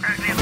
Right,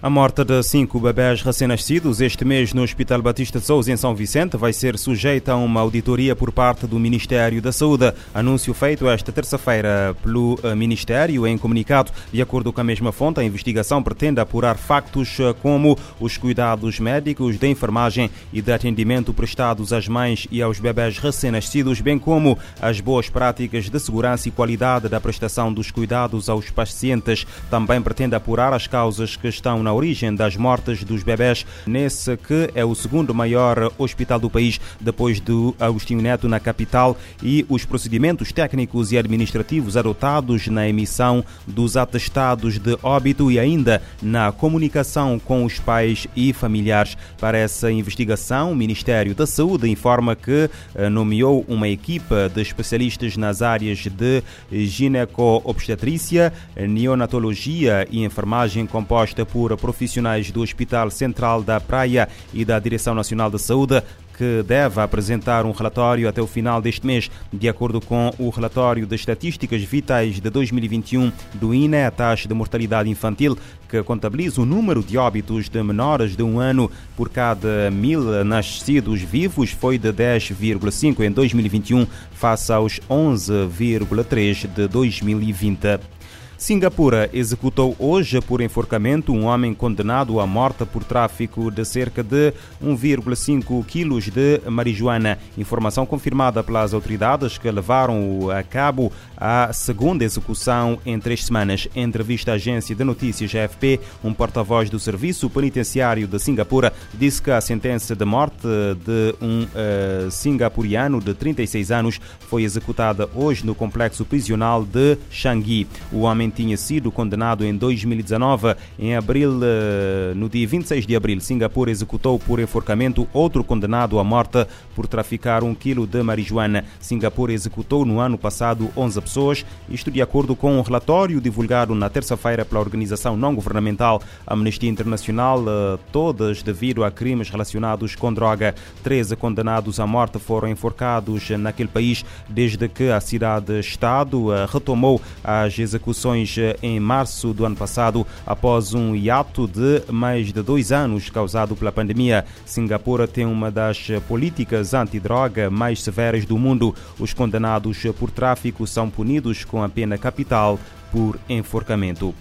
A morte de cinco bebés recém-nascidos este mês no Hospital Batista de Souza, em São Vicente, vai ser sujeita a uma auditoria por parte do Ministério da Saúde. Anúncio feito esta terça-feira pelo eh, Ministério em comunicado. De acordo com a mesma fonte, a investigação pretende apurar factos eh, como os cuidados médicos, de enfermagem e de atendimento prestados às mães e aos bebés recém-nascidos, bem como as boas práticas de segurança e qualidade da prestação dos cuidados aos pacientes. Também pretende apurar as causas que estão na origem das mortes dos bebés nesse que é o segundo maior hospital do país depois do Agostinho Neto na capital e os procedimentos técnicos e administrativos adotados na emissão dos atestados de óbito e ainda na comunicação com os pais e familiares. Para essa investigação, o Ministério da Saúde informa que eh, nomeou uma equipa de especialistas nas áreas de gineco-obstetrícia, neonatologia e enfermagem composta por profissionais do Hospital Central da Praia e da Direção Nacional de Saúde que deve apresentar um relatório até o final deste mês. De acordo com o relatório de estatísticas vitais de 2021 do INE, a taxa de mortalidade infantil, que contabiliza o número de óbitos de menores de um ano por cada mil nascidos vivos, foi de 10,5 em 2021, face aos 11,3 de 2020. Singapura executou hoje por enforcamento um homem condenado à morte por tráfico de cerca de 1,5 quilos de marijuana. Informação confirmada pelas autoridades que levaram a cabo a segunda execução em três semanas. Em entrevista à agência de notícias AFP, um porta-voz do Serviço Penitenciário de Singapura disse que a sentença de morte de um uh, singapuriano de 36 anos foi executada hoje no complexo prisional de Changi. O homem tinha sido condenado em 2019. Em abril, eh, no dia 26 de abril, Singapura executou por enforcamento outro condenado à morte por traficar um quilo de marijuana. Singapura executou no ano passado 11 pessoas, isto de acordo com um relatório divulgado na terça-feira pela organização não-governamental Amnistia Internacional, eh, todas devido a crimes relacionados com droga. 13 condenados à morte foram enforcados naquele país desde que a cidade-estado eh, retomou as execuções eh, em março do ano passado, após um hiato de mais de dois anos causado pela pandemia. Singapura tem uma das políticas antidroga mais severas do mundo. Os condenados por tráfico são punidos com a pena capital por enforcamento.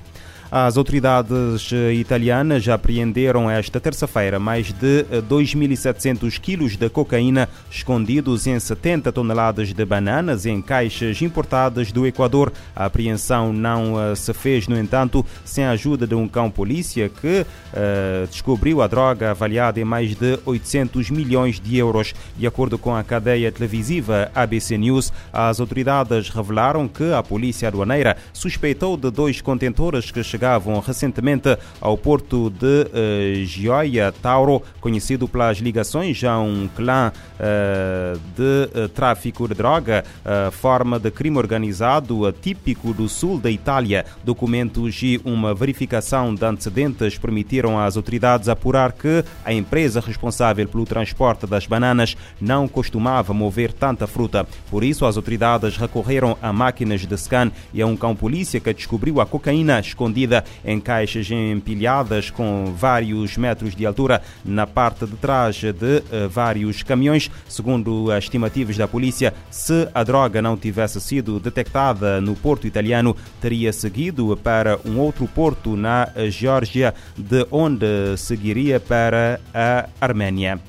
As autoridades eh, italianas já apreenderam esta terça-feira mais de 2.700 eh, quilos de cocaína escondidos em 70 toneladas de bananas em caixas importadas do Equador. A apreensão não eh, se fez, no entanto, sem a ajuda de um cão-polícia que uh, descobriu a droga avaliada em mais de 800 milhões de euros. De acordo com a cadeia televisiva ABC News, as autoridades revelaram que a polícia aduaneira suspeitou de dois contentores que chegavam recentemente ao porto de uh, Gioia Tauro, conhecido pelas ligações a um clã uh, de uh, tráfico de droga, forma de crime organizado típico do sul da Itália. Documentos e uma verificação de antecedentes permitiram às autoridades apurar que a empresa responsável pelo transporte das bananas não costumava mover tanta fruta. Por isso, as autoridades recorreram a máquinas de scan e a um cão-polícia que descobriu a cocaína escondida em caixas empilhadas com vários metros de altura na parte de trás de uh, vários caminhões. Segundo as estimativas da polícia, se a droga não tivesse sido detectada no porto italiano, teria seguido para um outro porto na Geórgia, de onde seguiria para a Arménia.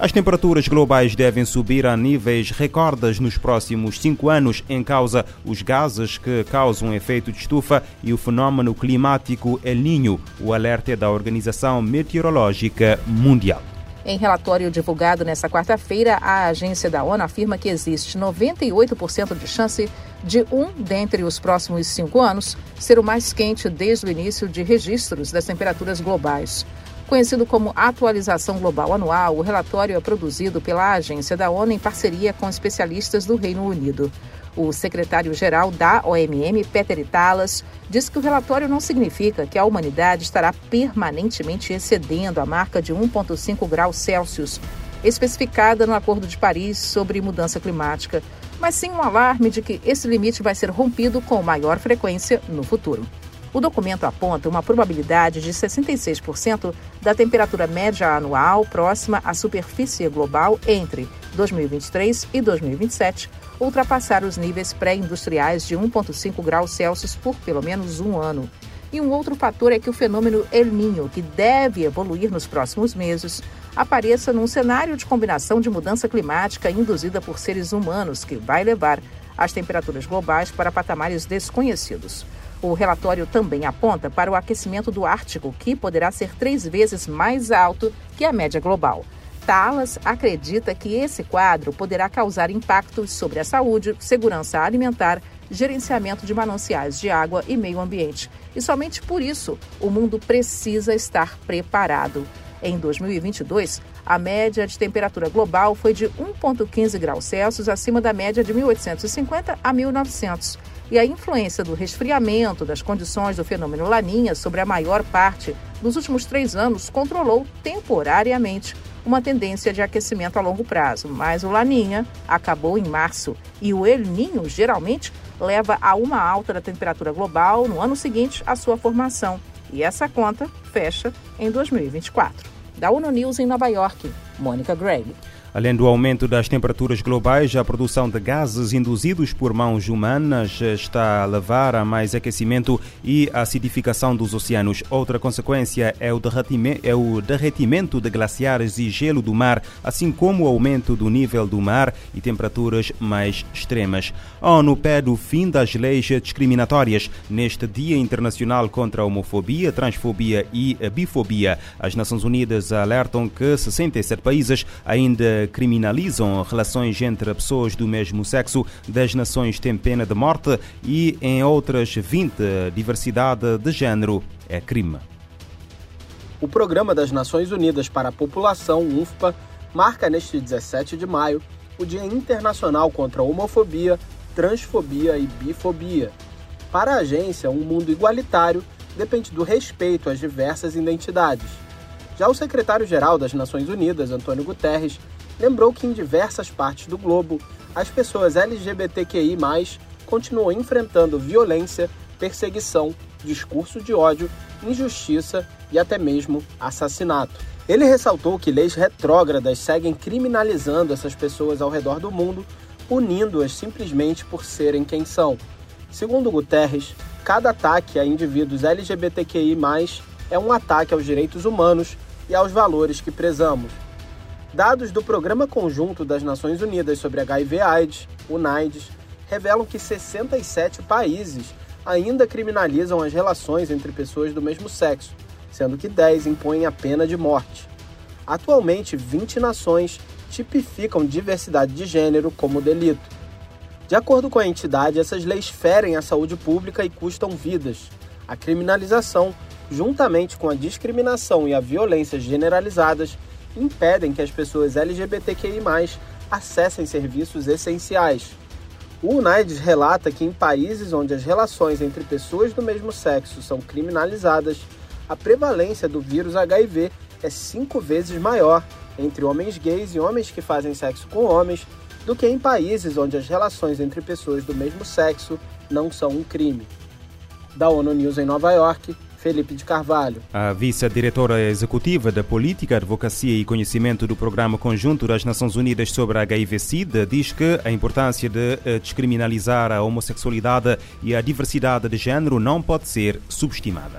As temperaturas globais devem subir a níveis recordes nos próximos cinco anos, em causa os gases que causam efeito de estufa e o fenômeno climático El Niño. O alerta é da Organização Meteorológica Mundial. Em relatório divulgado nesta quarta-feira, a agência da ONU afirma que existe 98% de chance de um dentre os próximos cinco anos ser o mais quente desde o início de registros das temperaturas globais. Conhecido como Atualização Global Anual, o relatório é produzido pela agência da ONU em parceria com especialistas do Reino Unido. O secretário-geral da OMM, Peter Italas, disse que o relatório não significa que a humanidade estará permanentemente excedendo a marca de 1,5 graus Celsius, especificada no Acordo de Paris sobre mudança climática, mas sim um alarme de que esse limite vai ser rompido com maior frequência no futuro. O documento aponta uma probabilidade de 66% da temperatura média anual próxima à superfície global entre 2023 e 2027 ultrapassar os níveis pré-industriais de 1,5 graus Celsius por pelo menos um ano. E um outro fator é que o fenômeno El Niño, que deve evoluir nos próximos meses, apareça num cenário de combinação de mudança climática induzida por seres humanos, que vai levar as temperaturas globais para patamares desconhecidos. O relatório também aponta para o aquecimento do Ártico, que poderá ser três vezes mais alto que a média global. Talas acredita que esse quadro poderá causar impactos sobre a saúde, segurança alimentar, gerenciamento de mananciais de água e meio ambiente. E somente por isso o mundo precisa estar preparado. Em 2022, a média de temperatura global foi de 1,15 graus Celsius acima da média de 1850 a 1900 e a influência do resfriamento das condições do fenômeno Laninha sobre a maior parte dos últimos três anos controlou temporariamente uma tendência de aquecimento a longo prazo. Mas o Laninha acabou em março e o El Ninho geralmente leva a uma alta da temperatura global no ano seguinte à sua formação. E essa conta fecha em 2024. Da ONU News em Nova York, Mônica Gregg. Além do aumento das temperaturas globais, a produção de gases induzidos por mãos humanas está a levar a mais aquecimento e acidificação dos oceanos. Outra consequência é o, é o derretimento de glaciares e gelo do mar, assim como o aumento do nível do mar e temperaturas mais extremas. A ONU pede o fim das leis discriminatórias neste Dia Internacional contra a Homofobia, Transfobia e Bifobia. As Nações Unidas alertam que 67 países ainda criminalizam relações entre pessoas do mesmo sexo das nações têm pena de morte e em outras 20 diversidade de género é crime. O Programa das Nações Unidas para a População, UNFPA, marca neste 17 de maio o Dia Internacional contra a Homofobia, Transfobia e Bifobia. Para a agência, um mundo igualitário depende do respeito às diversas identidades. Já o secretário-geral das Nações Unidas, Antônio Guterres, lembrou que em diversas partes do globo, as pessoas LGBTQI continuam enfrentando violência, perseguição, discurso de ódio, injustiça e até mesmo assassinato. Ele ressaltou que leis retrógradas seguem criminalizando essas pessoas ao redor do mundo, punindo-as simplesmente por serem quem são. Segundo Guterres, cada ataque a indivíduos LGBTQI é um ataque aos direitos humanos e aos valores que prezamos. Dados do Programa Conjunto das Nações Unidas sobre HIV/AIDS, UNAIDS, revelam que 67 países ainda criminalizam as relações entre pessoas do mesmo sexo, sendo que 10 impõem a pena de morte. Atualmente, 20 nações tipificam diversidade de gênero como delito. De acordo com a entidade, essas leis ferem a saúde pública e custam vidas. A criminalização, juntamente com a discriminação e a violência generalizadas, impedem que as pessoas LGBTQI acessem serviços essenciais. O UNAIDS relata que em países onde as relações entre pessoas do mesmo sexo são criminalizadas, a prevalência do vírus HIV é cinco vezes maior entre homens gays e homens que fazem sexo com homens do que em países onde as relações entre pessoas do mesmo sexo não são um crime. Da ONU News em Nova York, Felipe de Carvalho. A vice-diretora executiva da Política, Advocacia e Conhecimento do Programa Conjunto das Nações Unidas sobre a HIV-Sida diz que a importância de eh, descriminalizar a homossexualidade e a diversidade de género não pode ser subestimada.